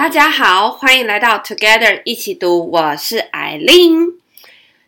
大家好，欢迎来到 Together 一起读，我是艾琳。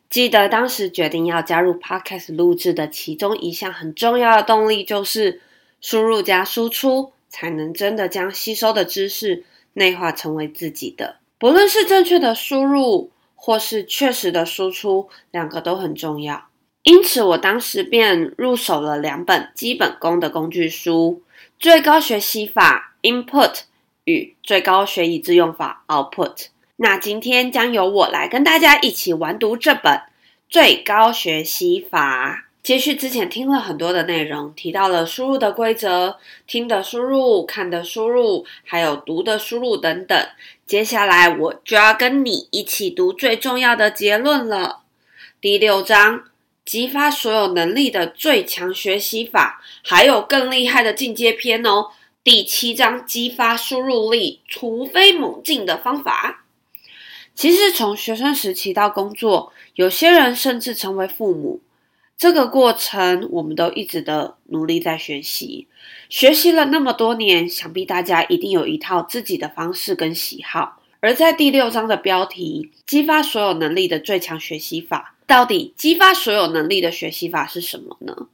记得当时决定要加入 Podcast 录制的其中一项很重要的动力，就是输入加输出，才能真的将吸收的知识内化成为自己的。不论是正确的输入，或是确实的输出，两个都很重要。因此，我当时便入手了两本基本功的工具书，《最高学习法》（Input） 与《最高学以致用法》（Output）。那今天将由我来跟大家一起完读这本《最高学习法》。接续之前听了很多的内容，提到了输入的规则、听的输入、看的输入，还有读的输入等等。接下来我就要跟你一起读最重要的结论了。第六章，激发所有能力的最强学习法，还有更厉害的进阶篇哦。第七章，激发输入力，突飞猛进的方法。其实从学生时期到工作，有些人甚至成为父母。这个过程，我们都一直的努力在学习，学习了那么多年，想必大家一定有一套自己的方式跟喜好。而在第六章的标题“激发所有能力的最强学习法”，到底激发所有能力的学习法是什么呢？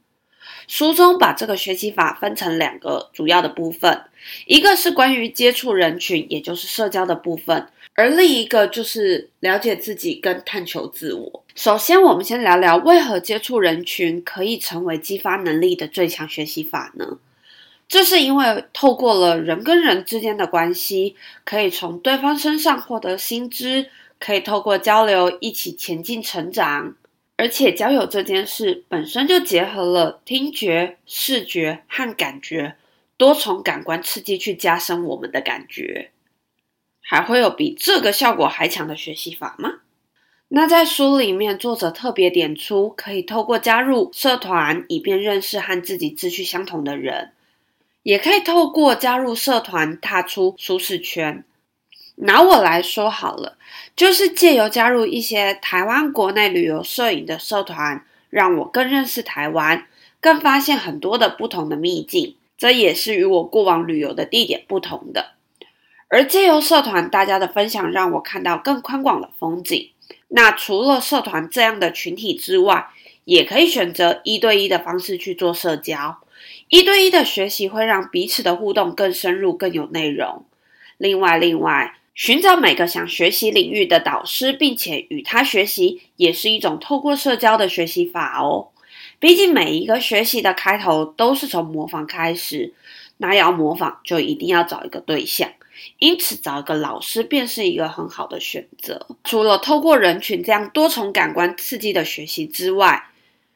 书中把这个学习法分成两个主要的部分，一个是关于接触人群，也就是社交的部分，而另一个就是了解自己跟探求自我。首先，我们先聊聊为何接触人群可以成为激发能力的最强学习法呢？这是因为透过了人跟人之间的关系，可以从对方身上获得新知，可以透过交流一起前进成长。而且交友这件事本身就结合了听觉、视觉和感觉多重感官刺激，去加深我们的感觉。还会有比这个效果还强的学习法吗？那在书里面，作者特别点出，可以透过加入社团，以便认识和自己志趣相同的人；也可以透过加入社团，踏出舒适圈。拿我来说好了，就是借由加入一些台湾国内旅游摄影的社团，让我更认识台湾，更发现很多的不同的秘境。这也是与我过往旅游的地点不同的。而借由社团大家的分享，让我看到更宽广的风景。那除了社团这样的群体之外，也可以选择一对一的方式去做社交。一对一的学习会让彼此的互动更深入、更有内容。另外，另外。寻找每个想学习领域的导师，并且与他学习，也是一种透过社交的学习法哦。毕竟每一个学习的开头都是从模仿开始，那要模仿就一定要找一个对象，因此找一个老师便是一个很好的选择。除了透过人群这样多重感官刺激的学习之外，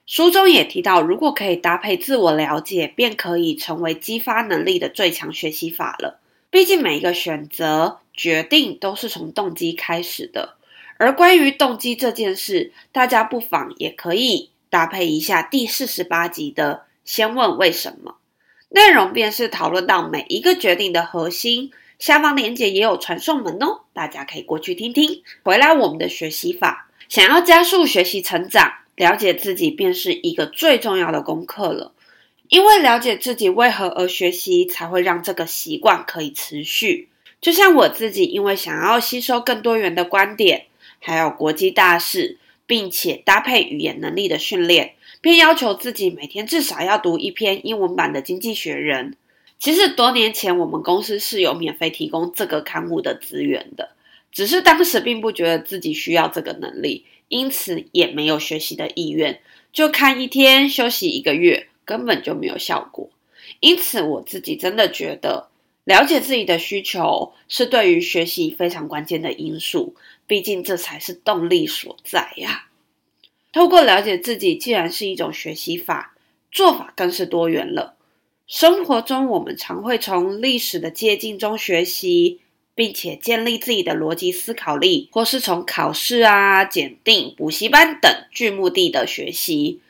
书中也提到，如果可以搭配自我了解，便可以成为激发能力的最强学习法了。毕竟每一个选择决定都是从动机开始的，而关于动机这件事，大家不妨也可以搭配一下第四十八集的“先问为什么”，内容便是讨论到每一个决定的核心。下方链接也有传送门哦，大家可以过去听听。回来我们的学习法，想要加速学习成长，了解自己便是一个最重要的功课了。因为了解自己为何而学习，才会让这个习惯可以持续。就像我自己，因为想要吸收更多元的观点，还有国际大事，并且搭配语言能力的训练，便要求自己每天至少要读一篇英文版的《经济学人》。其实多年前，我们公司是有免费提供这个刊物的资源的，只是当时并不觉得自己需要这个能力，因此也没有学习的意愿，就看一天，休息一个月。根本就没有效果，因此我自己真的觉得了解自己的需求是对于学习非常关键的因素，毕竟这才是动力所在呀。透过了解自己，既然是一种学习法，做法更是多元了。生活中我们常会从历史的借镜中学习，并且建立自己的逻辑思考力，或是从考试啊、检定、补习班等具目的的学习。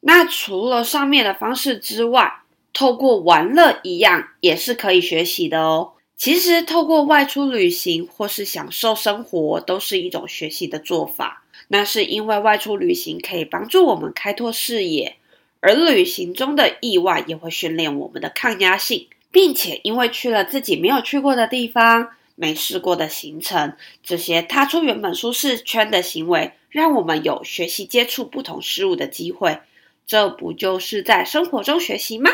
那除了上面的方式之外，透过玩乐一样也是可以学习的哦。其实透过外出旅行或是享受生活，都是一种学习的做法。那是因为外出旅行可以帮助我们开拓视野，而旅行中的意外也会训练我们的抗压性，并且因为去了自己没有去过的地方，没试过的行程，这些踏出原本舒适圈的行为，让我们有学习接触不同事物的机会。这不就是在生活中学习吗？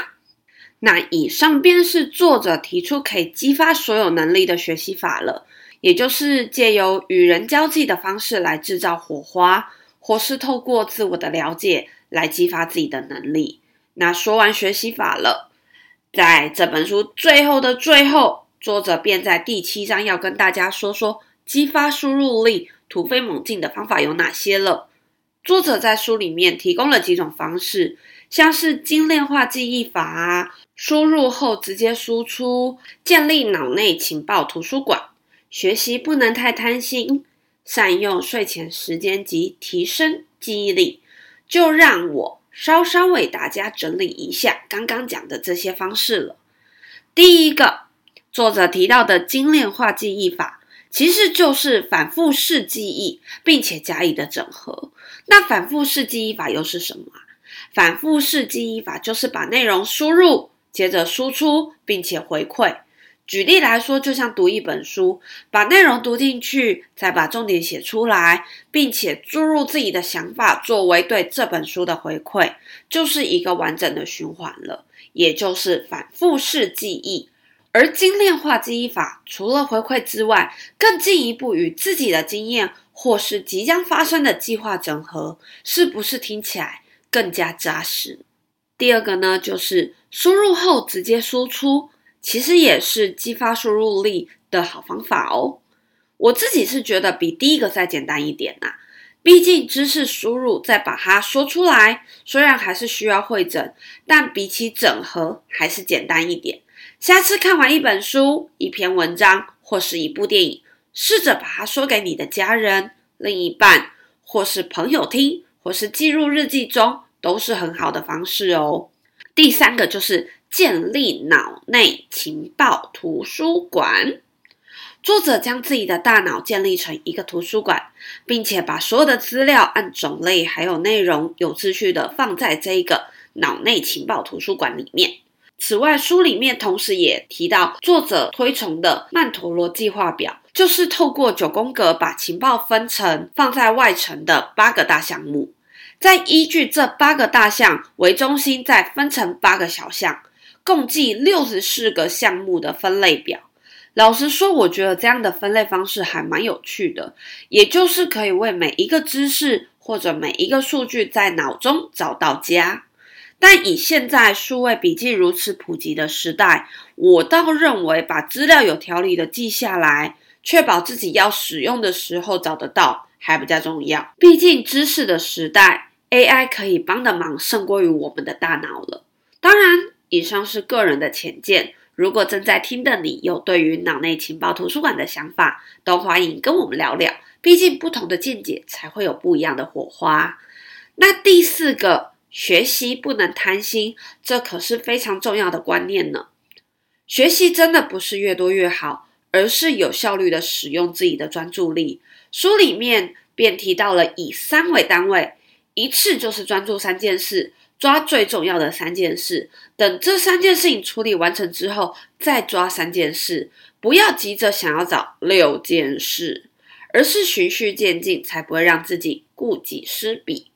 那以上便是作者提出可以激发所有能力的学习法了，也就是借由与人交际的方式来制造火花，或是透过自我的了解来激发自己的能力。那说完学习法了，在这本书最后的最后。作者便在第七章要跟大家说说激发输入力、突飞猛进的方法有哪些了。作者在书里面提供了几种方式，像是精炼化记忆法啊，输入后直接输出，建立脑内情报图书馆，学习不能太贪心，善用睡前时间及提升记忆力。就让我稍稍为大家整理一下刚刚讲的这些方式了。第一个。作者提到的精炼化记忆法，其实就是反复式记忆，并且加以的整合。那反复式记忆法又是什么？反复式记忆法就是把内容输入，接着输出，并且回馈。举例来说，就像读一本书，把内容读进去，再把重点写出来，并且注入自己的想法，作为对这本书的回馈，就是一个完整的循环了，也就是反复式记忆。而精炼化记忆法除了回馈之外，更进一步与自己的经验或是即将发生的计划整合，是不是听起来更加扎实？第二个呢，就是输入后直接输出，其实也是激发输入力的好方法哦。我自己是觉得比第一个再简单一点啊，毕竟知识输入再把它说出来，虽然还是需要会整，但比起整合还是简单一点。下次看完一本书、一篇文章或是一部电影，试着把它说给你的家人、另一半或是朋友听，或是记入日记中，都是很好的方式哦。第三个就是建立脑内情报图书馆。作者将自己的大脑建立成一个图书馆，并且把所有的资料按种类还有内容有秩序的放在这一个脑内情报图书馆里面。此外，书里面同时也提到作者推崇的曼陀罗计划表，就是透过九宫格把情报分成放在外层的八个大项目，再依据这八个大项为中心，再分成八个小项，共计六十四个项目的分类表。老实说，我觉得这样的分类方式还蛮有趣的，也就是可以为每一个知识或者每一个数据在脑中找到家。但以现在数位笔记如此普及的时代，我倒认为把资料有条理的记下来，确保自己要使用的时候找得到，还比较重要。毕竟知识的时代，AI 可以帮的忙胜过于我们的大脑了。当然，以上是个人的浅见。如果正在听的你有对于脑内情报图书馆的想法，都欢迎跟我们聊聊。毕竟不同的见解才会有不一样的火花。那第四个。学习不能贪心，这可是非常重要的观念呢。学习真的不是越多越好，而是有效率的使用自己的专注力。书里面便提到了以三为单位，一次就是专注三件事，抓最重要的三件事。等这三件事情处理完成之后，再抓三件事，不要急着想要找六件事，而是循序渐进，才不会让自己顾己失彼。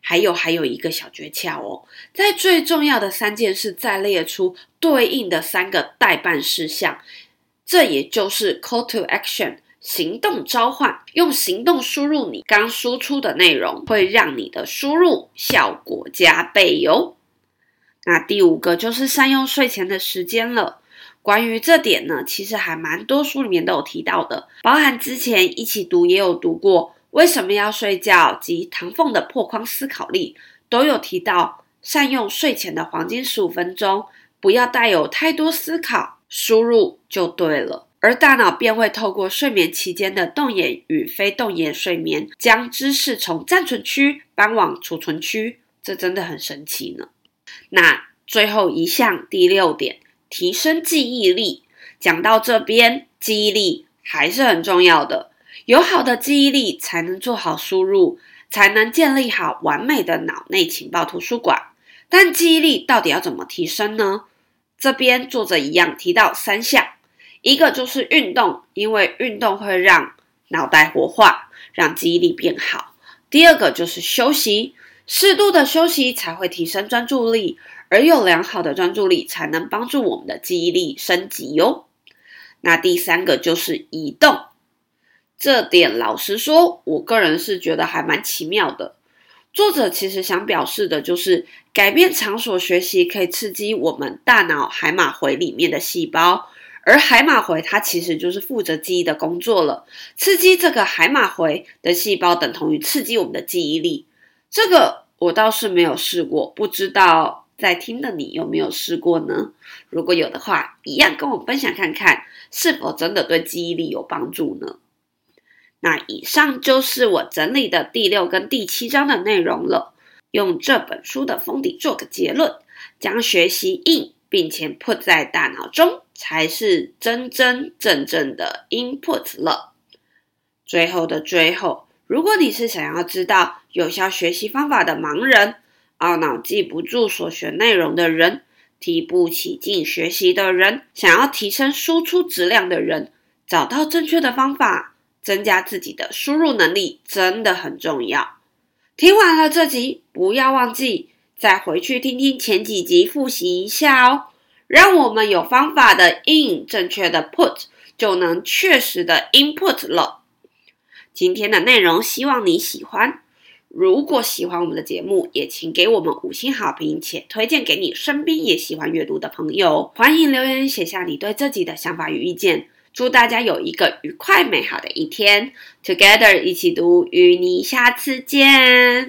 还有还有一个小诀窍哦，在最重要的三件事再列出对应的三个待办事项，这也就是 call to action 行动召唤，用行动输入你刚输出的内容，会让你的输入效果加倍哟。那第五个就是善用睡前的时间了。关于这点呢，其实还蛮多书里面都有提到的，包含之前一起读也有读过。为什么要睡觉？及唐凤的破框思考力都有提到，善用睡前的黄金十五分钟，不要带有太多思考，输入就对了。而大脑便会透过睡眠期间的动眼与非动眼睡眠，将知识从暂存区搬往储存区，这真的很神奇呢。那最后一项第六点，提升记忆力。讲到这边，记忆力还是很重要的。有好的记忆力，才能做好输入，才能建立好完美的脑内情报图书馆。但记忆力到底要怎么提升呢？这边作者一样提到三项：一个就是运动，因为运动会让脑袋活化，让记忆力变好。第二个就是休息，适度的休息才会提升专注力，而有良好的专注力才能帮助我们的记忆力升级哟。那第三个就是移动，这点老实说，我个人是觉得还蛮奇妙的。作者其实想表示的就是，改变场所学习可以刺激我们大脑海马回里面的细胞，而海马回它其实就是负责记忆的工作了。刺激这个海马回的细胞，等同于刺激我们的记忆力。这个我倒是没有试过，不知道在听的你有没有试过呢？如果有的话，一样跟我分享看看，是否真的对记忆力有帮助呢？那以上就是我整理的第六跟第七章的内容了。用这本书的封底做个结论：将学习 in 并且 put 在大脑中，才是真真正正的 input 了。最后的最后，如果你是想要知道有效学习方法的盲人，懊恼记不住所学内容的人，提不起劲学习的人，想要提升输出质量的人，找到正确的方法。增加自己的输入能力真的很重要。听完了这集，不要忘记再回去听听前几集，复习一下哦。让我们有方法的 in，正确的 put，就能确实的 input 了。今天的内容希望你喜欢。如果喜欢我们的节目，也请给我们五星好评，且推荐给你身边也喜欢阅读的朋友。欢迎留言写下你对这集的想法与意见。祝大家有一个愉快美好的一天，Together 一起读，与你下次见。